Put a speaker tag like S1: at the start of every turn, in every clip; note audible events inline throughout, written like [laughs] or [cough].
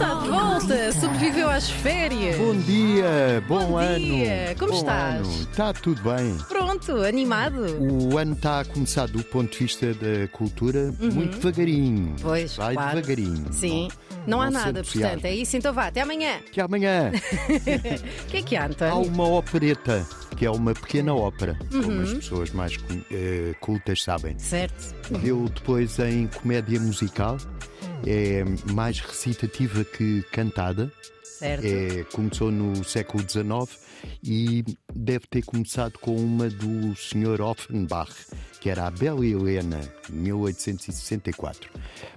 S1: Está de volta, sobreviveu às férias.
S2: Bom dia, bom,
S1: Bom
S2: ano.
S1: dia, como
S2: bom
S1: estás?
S2: Ano. Está tudo bem.
S1: Pronto, animado.
S2: O ano está a começar do ponto de vista da cultura muito devagarinho.
S1: Uhum. Pois,
S2: Vai
S1: claro.
S2: devagarinho.
S1: Sim, não, há
S2: se
S1: nada, portanto, é isso. Então vá, até amanhã.
S2: Que amanhã [laughs]
S1: O que é que há,
S2: há
S1: António?
S2: uma opereta, que é uma pequena ópera, como
S1: Uhum.
S2: as pessoas mais eh, cultas sabem.
S1: Certo.
S2: Deu depois em comédia musical, é mais recitativa que cantada.
S1: Certo.
S2: É, começou no século XIX e deve ter começado com uma do Sr. Offenbach, que era a Bela Helena, 1864.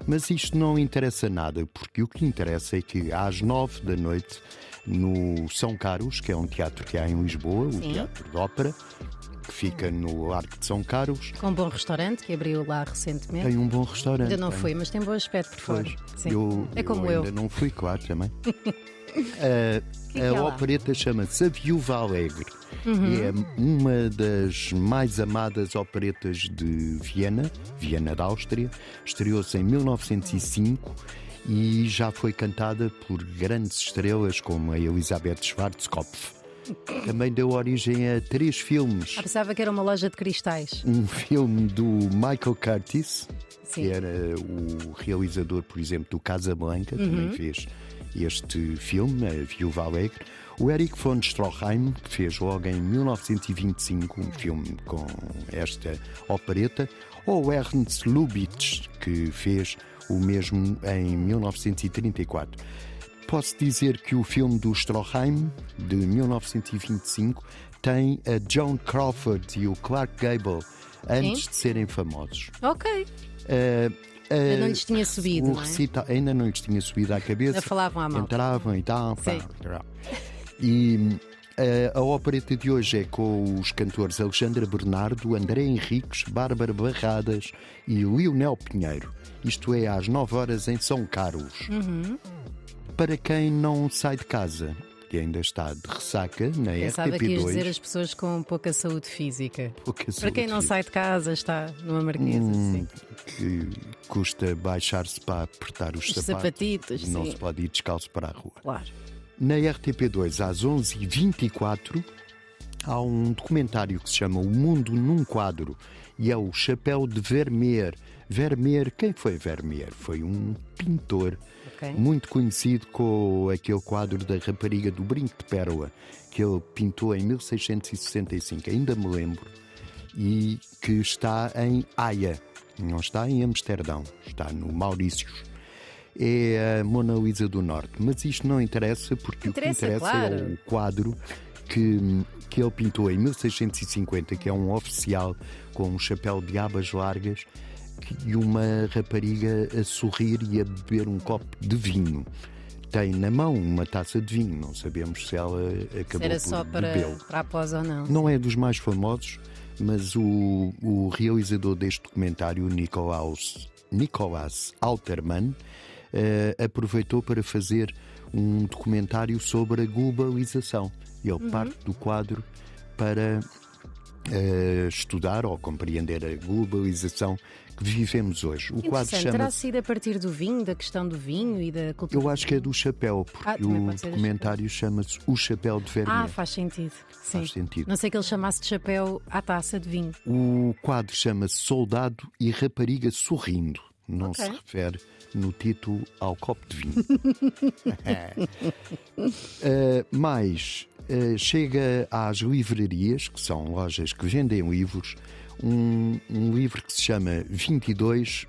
S2: Mas isto não interessa nada, porque o que interessa é que às nove da noite, no São Carlos, que é um teatro que há em Lisboa, o
S1: Sim.
S2: Teatro de Ópera, que fica no Arco de São Carlos,
S1: Com um bom restaurante que abriu lá recentemente.
S2: tem um bom restaurante.
S1: Ainda não
S2: tem.
S1: fui, mas tem bom aspecto por fora.
S2: Eu,
S1: é como eu.
S2: ainda não fui, claro, também. [laughs] A-
S1: que
S2: a
S1: há lá?
S2: opereta chama-se A Viúva Alegre.
S1: Uhum.
S2: E é uma das mais amadas operetas de Viena, Viena da Áustria. Estreou-se em 1905 e já foi cantada por grandes estrelas como a Elisabeth Schwarzkopf. Também deu origem a três filmes.
S1: Ah, pensava que era uma loja de cristais.
S2: Um filme do Michael Curtis,
S1: Sim.
S2: que era o realizador, por exemplo, do Casablanca, também fez este filme, A Viúva Alegre. O Eric von Stroheim, que fez logo em 1925 um filme com esta opereta. Ou Ernst Lubitsch, que fez o mesmo em 1934. Posso dizer que o filme do Stroheim, de 1925, tem a Joan Crawford e o Clark Gable antes
S1: Sim.
S2: de serem famosos.
S1: Ok.
S2: Eh, eh,
S1: Ainda não lhes tinha subido,
S2: o
S1: não é?
S2: recita- Ainda não lhes tinha subido à cabeça.
S1: Ainda falavam à malta.
S2: Entravam e tal. pá,
S1: Sim.
S2: tal. E eh, a opereta de hoje é com os cantores Alexandra Bernardo, André Henriques, Bárbara Barradas e Lionel Pinheiro. Isto é às 9 horas em São Carlos.
S1: Uhum.
S2: Para quem não sai de casa, que ainda está de ressaca na
S1: Pensava que ias
S2: RTP2.
S1: dizer as pessoas com pouca saúde física.
S2: pouca
S1: Para quem não
S2: saúde
S1: sai de casa, está numa marquesa.
S2: Hum,
S1: sim.
S2: que custa baixar-se para apertar os,
S1: Os
S2: sapatos.
S1: sapatitos,
S2: não
S1: sim.
S2: se pode ir descalço para a rua.
S1: Claro.
S2: Na RTP2, às 11h24, há um documentário que se chama O Mundo num Quadro e é o Chapéu de Vermeer. Vermeer, quem foi Vermeer? Foi um pintor
S1: Ok.
S2: muito conhecido com aquele quadro da rapariga do Brinco de Pérola, que ele pintou em 1665, ainda me lembro, e que está em Haia, não está em Amsterdão, está no Maurícios. É a Mona Lisa do Norte, mas isto não interessa porque
S1: Interessa,
S2: o que interessa é
S1: claro.
S2: o quadro que, que ele pintou em 1650, que é um oficial com um chapéu de abas largas e uma rapariga a sorrir e a beber um copo de vinho. Tem na mão uma taça de vinho, não sabemos se ela
S1: Se
S2: acabou
S1: era
S2: por
S1: só para,
S2: bebê-lo.
S1: para a pós ou não.
S2: Não é dos mais famosos, mas o, o realizador deste documentário, Nikolaus, Nicolas Alterman, eh, aproveitou para fazer um documentário sobre a globalização. Ele
S1: Uhum.
S2: parte do quadro para eh, estudar ou compreender a globalização que vivemos hoje. O quadro
S1: Interessante. Terá sido a partir do vinho, da questão do vinho e da cultura.
S2: Eu acho que é do chapéu, porque
S1: Ah,
S2: o documentário chama-se O Chapéu de Vermelho.
S1: Ah, faz sentido. Sim.
S2: Faz sentido.
S1: Não sei que ele chamasse de chapéu à taça de vinho.
S2: O quadro chama-se Soldado e Rapariga Sorrindo. Não
S1: Ok.
S2: se refere no título ao copo de vinho. [laughs] [laughs] Eh, mais, eh, chega às livrarias, que são lojas que vendem livros, um, um livro que se chama 22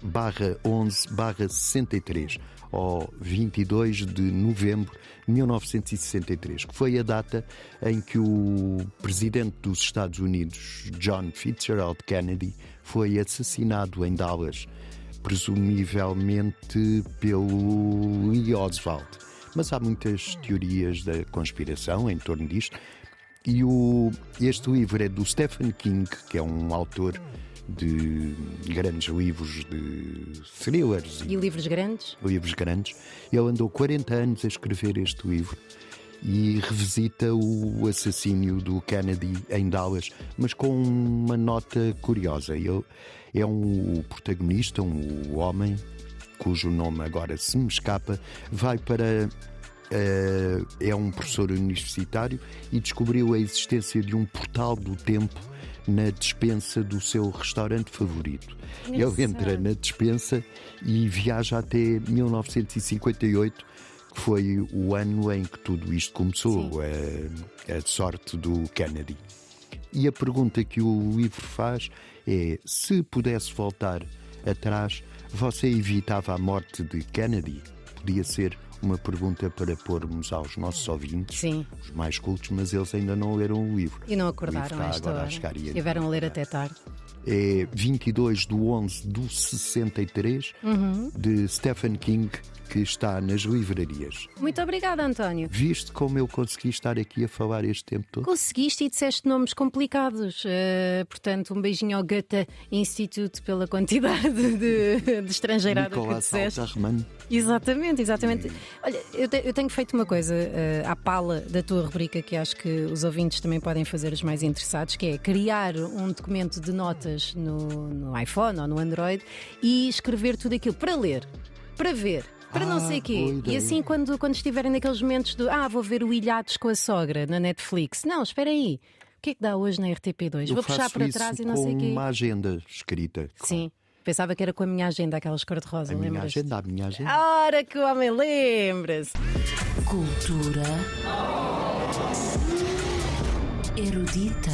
S2: 11 63 ou 22 de novembro de 1963, que foi a data em que o presidente dos Estados Unidos, John Fitzgerald Kennedy, foi assassinado em Dallas, presumivelmente pelo Lee Oswald. Mas há muitas teorias da conspiração em torno disto. E o, este livro é do Stephen King, que é um autor de grandes livros de thrillers
S1: E livros grandes?
S2: livros grandes. Ele andou 40 anos a escrever este livro e revisita o assassínio do Kennedy em Dallas, mas com uma nota curiosa. Ele é um protagonista, um homem, cujo nome agora se me escapa, vai para. Uh, é um professor universitário e descobriu a existência de um portal do tempo na despensa do seu restaurante favorito. Ele entra na despensa e viaja até 1958, que foi o ano em que tudo isto começou, a, a sorte do Kennedy. E a pergunta que o livro faz é: se pudesse voltar atrás, você evitava a morte de Kennedy? Podia ser uma pergunta para pormos aos nossos ouvintes,
S1: Sim.
S2: os mais cultos, mas eles ainda não leram o livro.
S1: E não acordaram
S2: a
S1: esta hora. Estiveram a ler até tarde.
S2: É 22 de 11 do 63, uhum. de Stephen King, que está nas livrarias.
S1: Muito obrigada, António.
S2: Viste como eu consegui estar aqui a falar este tempo todo?
S1: Conseguiste e disseste nomes complicados. Uh, portanto, um beijinho ao Goethe Institute pela quantidade de, de estrangeirada
S2: Nicolas
S1: que disseste.
S2: Salzarman.
S1: Exatamente, exatamente. Olha, eu, te, eu, tenho feito uma coisa uh, à pala da tua rubrica que acho que os ouvintes também podem fazer os mais interessados, que é criar um documento de notas no, no iPhone ou no Android e escrever tudo aquilo para ler, para ver, para não
S2: Ah,
S1: sei quê. E assim, quando, quando estiverem naqueles momentos do ah, vou ver o Ilhados com a sogra na Netflix. Não, espera aí. O que é que dá hoje na RTP2?
S2: Eu
S1: vou puxar para trás e não sei o quê.
S2: uma agenda escrita.
S1: Sim. Pensava que era com a minha agenda, aquelas cor-de-rosa,
S2: A minha agenda, a minha agenda.
S1: Ora que o homem lembra-se!
S3: Cultura erudita.